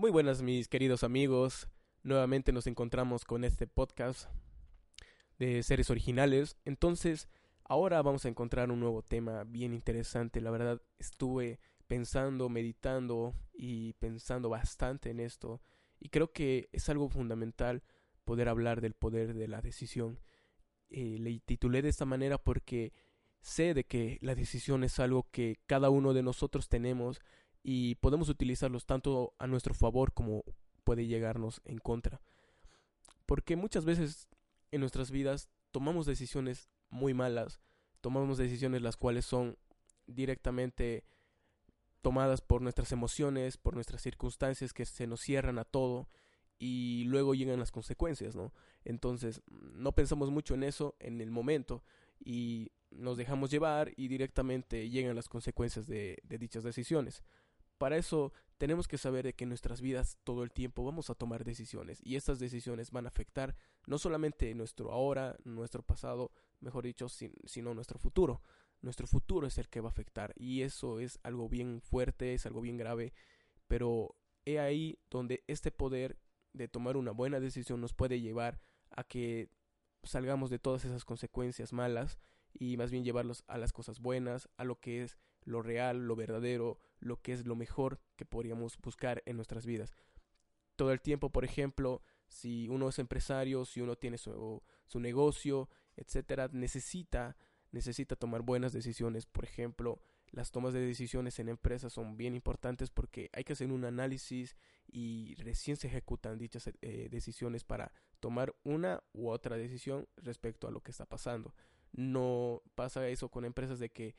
Muy buenas mis queridos amigos, nuevamente nos encontramos con este podcast de seres originales. Entonces, ahora vamos a encontrar un nuevo tema bien interesante. La verdad, estuve pensando, meditando y pensando bastante en esto y creo que es algo fundamental poder hablar del poder de la decisión. Eh, le titulé de esta manera porque sé de que la decisión es algo que cada uno de nosotros tenemos y podemos utilizarlos tanto a nuestro favor como puede llegarnos en contra. Porque muchas veces en nuestras vidas tomamos decisiones muy malas, tomamos decisiones las cuales son directamente tomadas por nuestras emociones, por nuestras circunstancias que se nos cierran a todo y luego llegan las consecuencias, ¿no? Entonces, no pensamos mucho en eso en el momento y nos dejamos llevar y directamente llegan las consecuencias de, de dichas decisiones. Para eso tenemos que saber de que en nuestras vidas todo el tiempo vamos a tomar decisiones y estas decisiones van a afectar no solamente nuestro ahora, nuestro pasado, mejor dicho, sino nuestro futuro. Nuestro futuro es el que va a afectar y eso es algo bien fuerte, es algo bien grave, pero he ahí donde este poder de tomar una buena decisión nos puede llevar a que salgamos de todas esas consecuencias malas y más bien llevarlos a las cosas buenas, a lo que es lo real, lo verdadero, lo que es lo mejor que podríamos buscar en nuestras vidas. Todo el tiempo, por ejemplo, si uno es empresario, si uno tiene su, su negocio, etcétera, necesita, necesita tomar buenas decisiones. Por ejemplo, las tomas de decisiones en empresas son bien importantes porque hay que hacer un análisis y recién se ejecutan dichas eh, decisiones para tomar una u otra decisión respecto a lo que está pasando. No pasa eso con empresas de que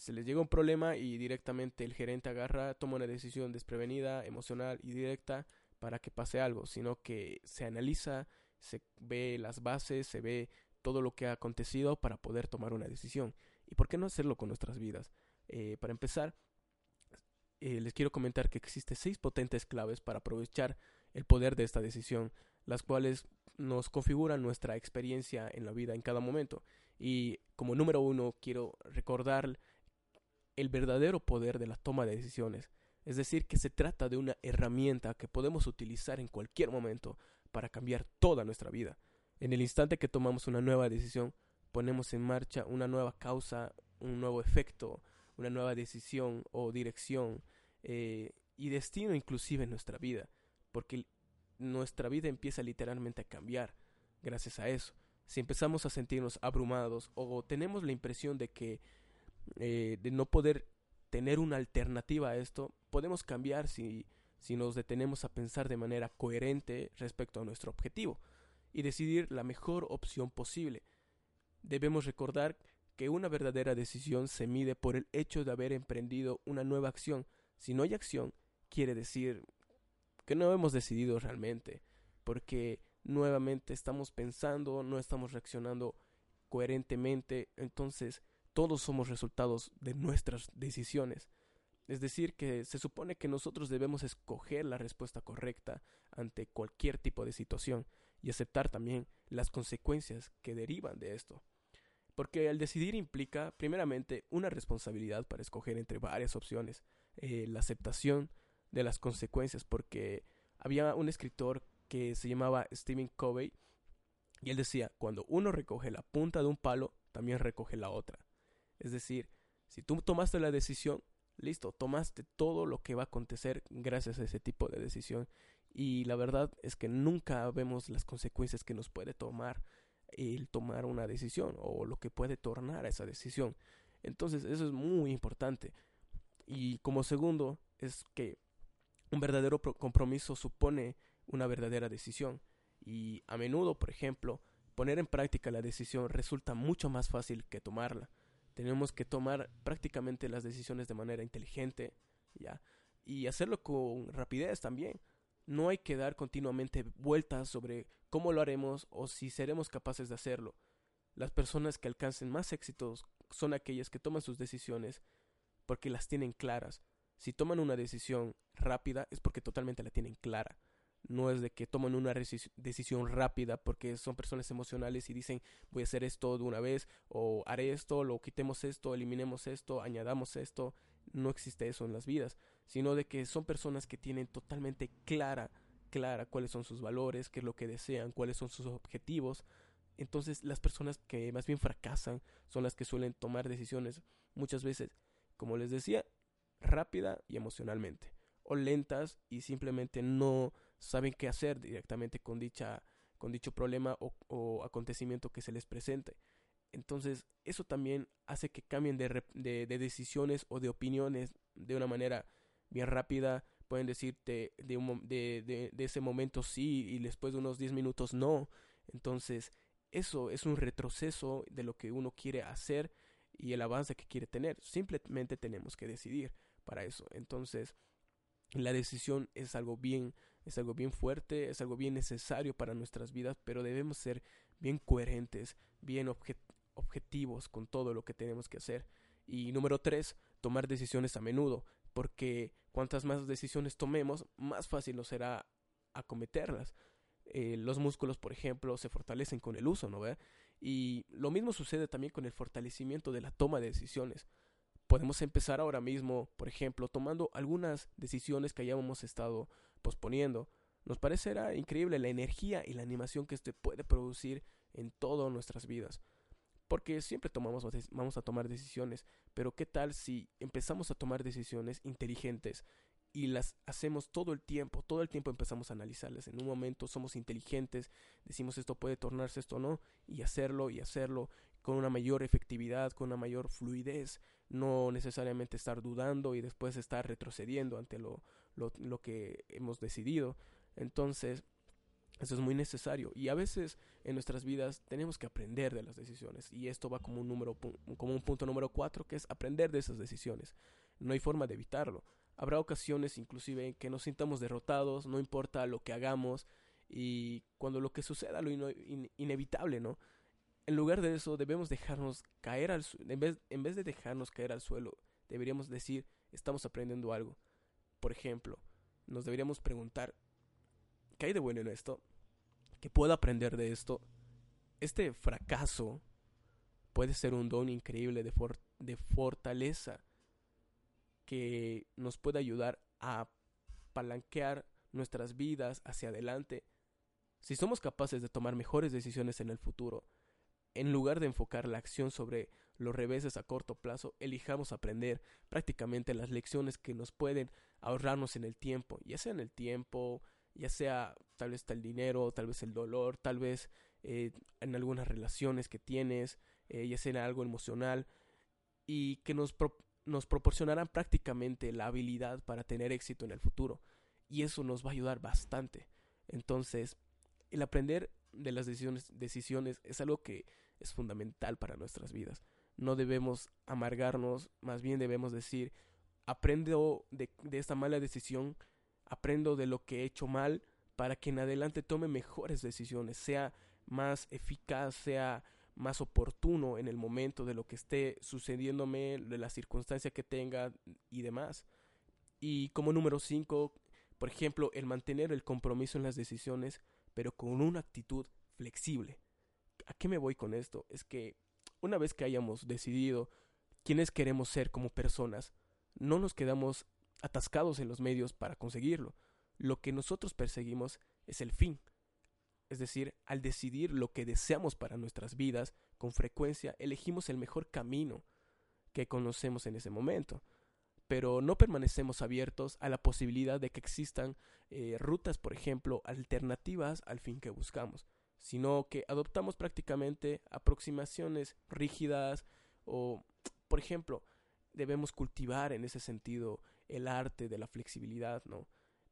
se les llega un problema y directamente el gerente agarra, toma una decisión desprevenida, emocional y directa para que pase algo, sino que se analiza, se ve las bases, se ve todo lo que ha acontecido para poder tomar una decisión. ¿Y por qué no hacerlo con nuestras vidas? Eh, para empezar, eh, les quiero comentar que existen seis potentes claves para aprovechar el poder de esta decisión, las cuales nos configuran nuestra experiencia en la vida en cada momento. Y como número uno, quiero recordar el verdadero poder de la toma de decisiones, es decir, que se trata de una herramienta que podemos utilizar en cualquier momento para cambiar toda nuestra vida. En el instante que tomamos una nueva decisión, ponemos en marcha una nueva causa, un nuevo efecto, una nueva decisión o dirección eh, y destino inclusive en nuestra vida, porque nuestra vida empieza literalmente a cambiar gracias a eso. Si empezamos a sentirnos abrumados o tenemos la impresión de que eh, de no poder tener una alternativa a esto, podemos cambiar si, si nos detenemos a pensar de manera coherente respecto a nuestro objetivo y decidir la mejor opción posible. Debemos recordar que una verdadera decisión se mide por el hecho de haber emprendido una nueva acción. Si no hay acción, quiere decir que no hemos decidido realmente, porque nuevamente estamos pensando, no estamos reaccionando coherentemente, entonces todos somos resultados de nuestras decisiones. Es decir, que se supone que nosotros debemos escoger la respuesta correcta ante cualquier tipo de situación y aceptar también las consecuencias que derivan de esto. Porque el decidir implica, primeramente, una responsabilidad para escoger entre varias opciones, eh, la aceptación de las consecuencias, porque había un escritor que se llamaba Stephen Covey y él decía, cuando uno recoge la punta de un palo, también recoge la otra. Es decir, si tú tomaste la decisión, listo, tomaste todo lo que va a acontecer gracias a ese tipo de decisión. Y la verdad es que nunca vemos las consecuencias que nos puede tomar el tomar una decisión o lo que puede tornar a esa decisión. Entonces eso es muy importante. Y como segundo es que un verdadero compromiso supone una verdadera decisión. Y a menudo, por ejemplo, poner en práctica la decisión resulta mucho más fácil que tomarla tenemos que tomar prácticamente las decisiones de manera inteligente, ¿ya? Y hacerlo con rapidez también. No hay que dar continuamente vueltas sobre cómo lo haremos o si seremos capaces de hacerlo. Las personas que alcancen más éxitos son aquellas que toman sus decisiones porque las tienen claras. Si toman una decisión rápida es porque totalmente la tienen clara no es de que toman una decisión rápida porque son personas emocionales y dicen voy a hacer esto de una vez o haré esto, lo quitemos esto, eliminemos esto, añadamos esto. no existe eso en las vidas, sino de que son personas que tienen totalmente clara, clara cuáles son sus valores, qué es lo que desean, cuáles son sus objetivos. Entonces las personas que más bien fracasan son las que suelen tomar decisiones muchas veces, como les decía, rápida y emocionalmente, o lentas y simplemente no saben qué hacer directamente con dicha con dicho problema o, o acontecimiento que se les presente. Entonces, eso también hace que cambien de, de, de, decisiones o de opiniones de una manera bien rápida. Pueden decirte de, un, de ese momento sí y después de unos 10 minutos no. Entonces, eso es un retroceso de lo que uno quiere hacer y el avance que quiere tener. Simplemente tenemos que decidir para eso. Entonces, la decisión es algo bien, es algo bien fuerte, es algo bien necesario para nuestras vidas, pero debemos ser bien coherentes, bien objetivos con todo lo que tenemos que hacer. Y número tres, tomar decisiones a menudo, porque cuantas más decisiones tomemos, más fácil nos será acometerlas. Eh, los músculos, por ejemplo, se fortalecen con el uso, ¿no ve? Y lo mismo sucede también con el fortalecimiento de la toma de decisiones. Podemos empezar ahora mismo, por ejemplo, tomando algunas decisiones que hayamos estado posponiendo. Nos parecerá increíble la energía y la animación que este puede producir en todas nuestras vidas. Porque siempre tomamos, vamos a tomar decisiones, pero ¿qué tal si empezamos a tomar decisiones inteligentes y las hacemos todo el tiempo, todo el tiempo empezamos a analizarlas. En un momento somos inteligentes, decimos esto puede tornarse esto no, y hacerlo y hacerlo con una mayor efectividad, con una mayor fluidez, no necesariamente estar dudando y después estar retrocediendo ante lo, lo, lo que hemos decidido. Entonces, eso es muy necesario y a veces en nuestras vidas tenemos que aprender de las decisiones y esto va como un número como un punto número cuatro que es aprender de esas decisiones. No hay forma de evitarlo. Habrá ocasiones inclusive en que nos sintamos derrotados, no importa lo que hagamos y cuando lo que suceda lo inevitable, ¿no? En lugar de eso debemos dejarnos caer al en vez en vez de dejarnos caer al suelo, deberíamos decir, estamos aprendiendo algo. Por ejemplo, nos deberíamos preguntar ¿qué hay de bueno en esto? ¿Qué puedo aprender de esto? Este fracaso puede ser un don increíble de, de fortaleza que nos puede ayudar a palanquear nuestras vidas hacia adelante. Si somos capaces de tomar mejores decisiones en el futuro, en lugar de enfocar la acción sobre los reveses a corto plazo, elijamos aprender prácticamente las lecciones que nos pueden ahorrarnos en el tiempo, ya sea en el tiempo, ya sea tal vez el dinero, tal vez el dolor, tal vez eh, en algunas relaciones que tienes, eh, ya sea en algo emocional, y que nos, nos proporcionarán prácticamente la habilidad para tener éxito en el futuro. Y eso nos va a ayudar bastante. Entonces, el aprender de las decisiones, decisiones es algo que es fundamental para nuestras vidas. No debemos amargarnos, más bien debemos decir, aprendo de, de esta mala decisión aprendo de lo que he hecho mal para que en adelante tome mejores decisiones, sea más eficaz, sea más oportuno en el momento de lo que esté sucediéndome, de la circunstancia que tenga y demás. Y como número 5, por ejemplo, el mantener el compromiso en las decisiones, pero con una actitud flexible. ¿A qué me voy con esto? Es que una vez que hayamos decidido quiénes queremos ser como personas, no nos quedamos atascados en los medios para conseguirlo. Lo que nosotros perseguimos es el fin. Es decir, al decidir lo que deseamos para nuestras vidas, con frecuencia elegimos el mejor camino que conocemos en ese momento. Pero no permanecemos abiertos a la posibilidad de que existan eh, rutas, por ejemplo, alternativas al fin que buscamos, sino que adoptamos prácticamente aproximaciones rígidas o, por ejemplo, debemos cultivar en ese sentido el arte de la flexibilidad, ¿no?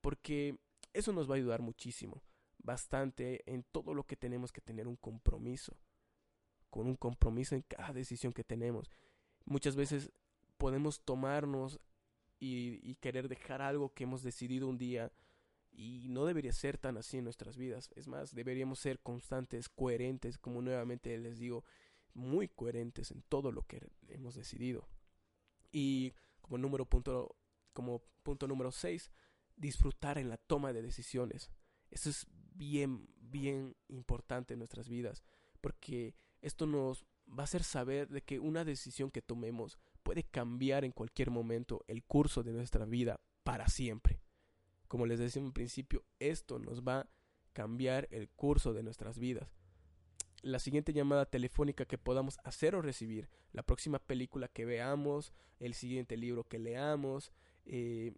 Porque eso nos va a ayudar muchísimo, bastante en todo lo que tenemos que tener un compromiso, con un compromiso en cada decisión que tenemos. Muchas veces podemos tomarnos y, y querer dejar algo que hemos decidido un día y no debería ser tan así en nuestras vidas. Es más, deberíamos ser constantes, coherentes, como nuevamente les digo, muy coherentes en todo lo que hemos decidido. Y como número punto como punto número 6, disfrutar en la toma de decisiones. Eso es bien, bien importante en nuestras vidas, porque esto nos va a hacer saber de que una decisión que tomemos puede cambiar en cualquier momento el curso de nuestra vida para siempre. Como les decía en principio, esto nos va a cambiar el curso de nuestras vidas. La siguiente llamada telefónica que podamos hacer o recibir, la próxima película que veamos, el siguiente libro que leamos, eh,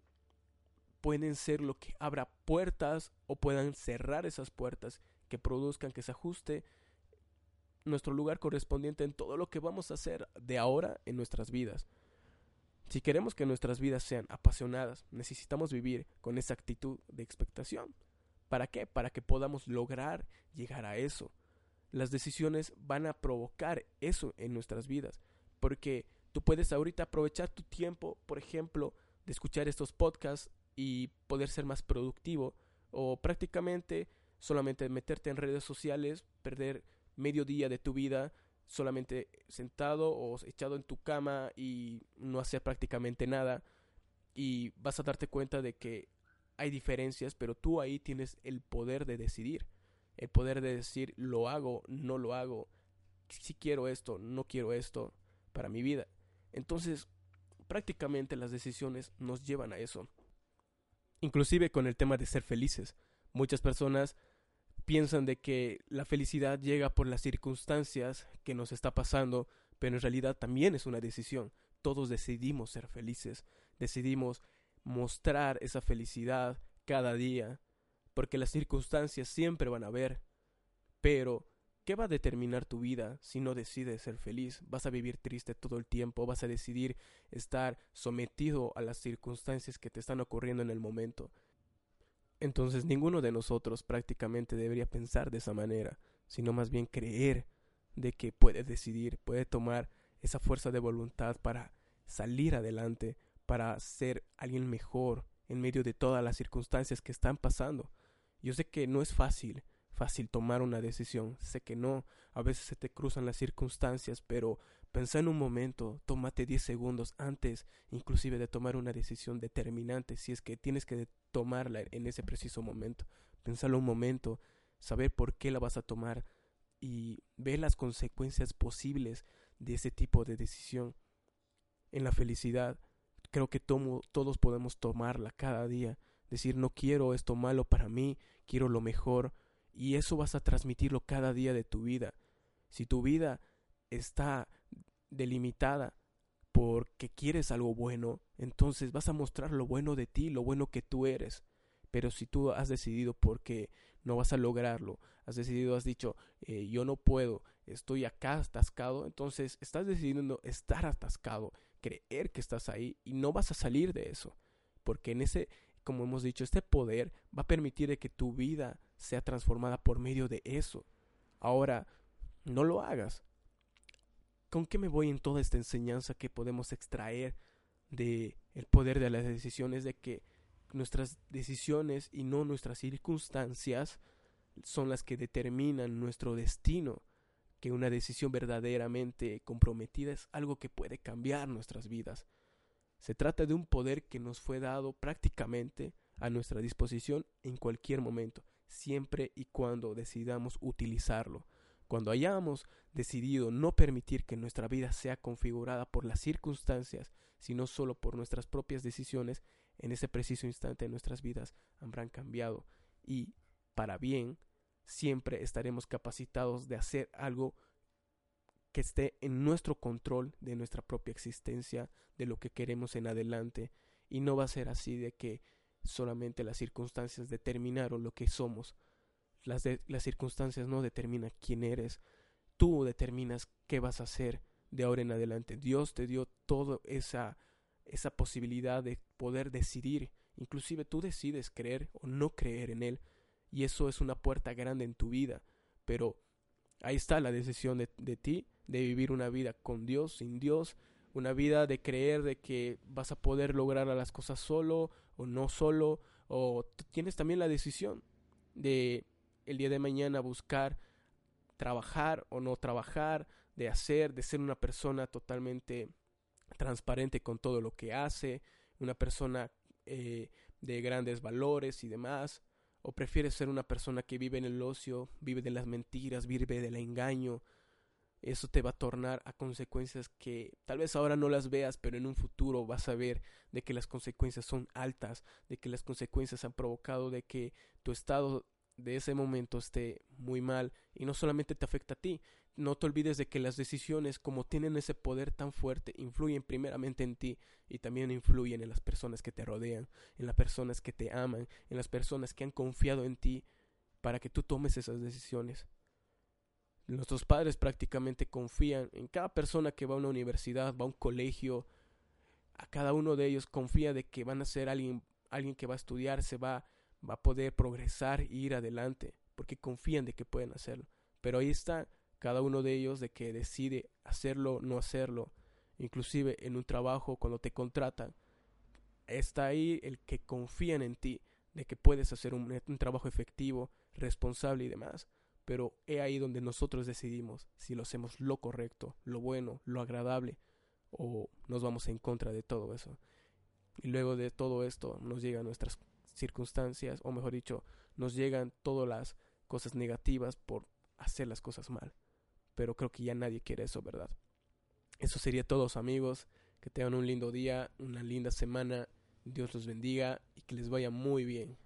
pueden ser lo que abra puertas o puedan cerrar esas puertas que produzcan que se ajuste nuestro lugar correspondiente en todo lo que vamos a hacer de ahora en nuestras vidas. Si queremos que nuestras vidas sean apasionadas, necesitamos vivir con esa actitud de expectación. ¿Para qué? Para que podamos lograr llegar a eso. Las decisiones van a provocar eso en nuestras vidas. Porque tú puedes ahorita aprovechar tu tiempo, por ejemplo, de escuchar estos podcasts y poder ser más productivo. O prácticamente solamente meterte en redes sociales, perder medio día de tu vida solamente sentado o echado en tu cama y no hacer prácticamente nada y vas a darte cuenta de que hay diferencias, pero tú ahí tienes el poder de decidir, el poder de decir lo hago, no lo hago, si quiero esto, no quiero esto para mi vida. Entonces, prácticamente las decisiones nos llevan a eso. Inclusive con el tema de ser felices. Muchas personas piensan de que la felicidad llega por las circunstancias que nos está pasando, pero en realidad también es una decisión. Todos decidimos ser felices, decidimos mostrar esa felicidad cada día, porque las circunstancias siempre van a haber. Pero, ¿qué va a determinar tu vida si no decides ser feliz? ¿Vas a vivir triste todo el tiempo? ¿Vas a decidir estar sometido a las circunstancias que te están ocurriendo en el momento? Entonces ninguno de nosotros prácticamente debería pensar de esa manera, sino más bien creer de que puede decidir, puede tomar esa fuerza de voluntad para salir adelante, para ser alguien mejor en medio de todas las circunstancias que están pasando. Yo sé que no es fácil, fácil tomar una decisión, sé que no, a veces se te cruzan las circunstancias, pero Pensa en un momento, tómate 10 segundos antes inclusive de tomar una decisión determinante, si es que tienes que tomarla en ese preciso momento. Pensalo un momento, saber por qué la vas a tomar y ver las consecuencias posibles de ese tipo de decisión. En la felicidad, creo que todos podemos tomarla cada día, decir no quiero esto malo para mí, quiero lo mejor, y eso vas a transmitirlo cada día de tu vida. Si tu vida está delimitada porque quieres algo bueno, entonces vas a mostrar lo bueno de ti, lo bueno que tú eres. Pero si tú has decidido porque no vas a lograrlo, has decidido, has dicho, eh, yo no puedo, estoy acá atascado, entonces estás decidiendo estar atascado, creer que estás ahí y no vas a salir de eso. Porque en ese, como hemos dicho, este poder va a permitir que tu vida sea transformada por medio de eso. Ahora, no lo hagas, ¿Con qué me voy en toda esta enseñanza que podemos extraer de el poder de las decisiones de que nuestras decisiones y no nuestras circunstancias son las que determinan nuestro destino? Que una decisión verdaderamente comprometida es algo que puede cambiar nuestras vidas. Se trata de un poder que nos fue dado prácticamente a nuestra disposición en cualquier momento, siempre y cuando decidamos utilizarlo. Cuando hayamos decidido no permitir que nuestra vida sea configurada por las circunstancias, sino solo por nuestras propias decisiones, en ese preciso instante nuestras vidas habrán cambiado y, para bien, siempre estaremos capacitados de hacer algo que esté en nuestro control de nuestra propia existencia, de lo que queremos en adelante, y no va a ser así de que solamente las circunstancias determinaron lo que somos, las, las circunstancias no determinan quién eres. Tú determinas qué vas a hacer de ahora en adelante. Dios te dio toda esa, esa posibilidad de poder decidir. Inclusive tú decides creer o no creer en Él. Y eso es una puerta grande en tu vida. Pero ahí está la decisión de, de ti, de vivir una vida con Dios, sin Dios, una vida de creer de que vas a poder lograr las cosas solo o no solo, o tienes también la decisión de el día de mañana buscar trabajar o no trabajar, de hacer, de ser una persona totalmente transparente con todo lo que hace, una persona eh, de grandes valores y demás, o prefieres ser una persona que vive en el ocio, vive de las mentiras, vive del engaño. Eso te va a tornar a consecuencias que tal vez ahora no las veas, pero en un futuro vas a ver de que las consecuencias son altas, de que las consecuencias han provocado de que tu estado de ese momento esté muy mal y no solamente te afecta a ti, no te olvides de que las decisiones como tienen ese poder tan fuerte influyen primeramente en ti y también influyen en las personas que te rodean, en las personas que te aman, en las personas que han confiado en ti para que tú tomes esas decisiones. Nuestros padres prácticamente confían en cada persona que va a una universidad, va a un colegio, a cada uno de ellos confía de que van a ser alguien, alguien que va a estudiar, se va, va a poder progresar e ir adelante, porque confían de que pueden hacerlo. Pero ahí está cada uno de ellos de que decide hacerlo o no hacerlo, inclusive en un trabajo cuando te contratan. Está ahí el que confían en ti, de que puedes hacer un, un trabajo efectivo, responsable y demás pero he ahí donde nosotros decidimos si lo hacemos lo correcto, lo bueno, lo agradable, o nos vamos en contra de todo eso. Y luego de todo esto nos llegan nuestras circunstancias, o mejor dicho, nos llegan todas las cosas negativas por hacer las cosas mal. Pero creo que ya nadie quiere eso, ¿verdad? Eso sería todo, amigos. Que tengan un lindo día, una linda semana. Dios los bendiga y que les vaya muy bien.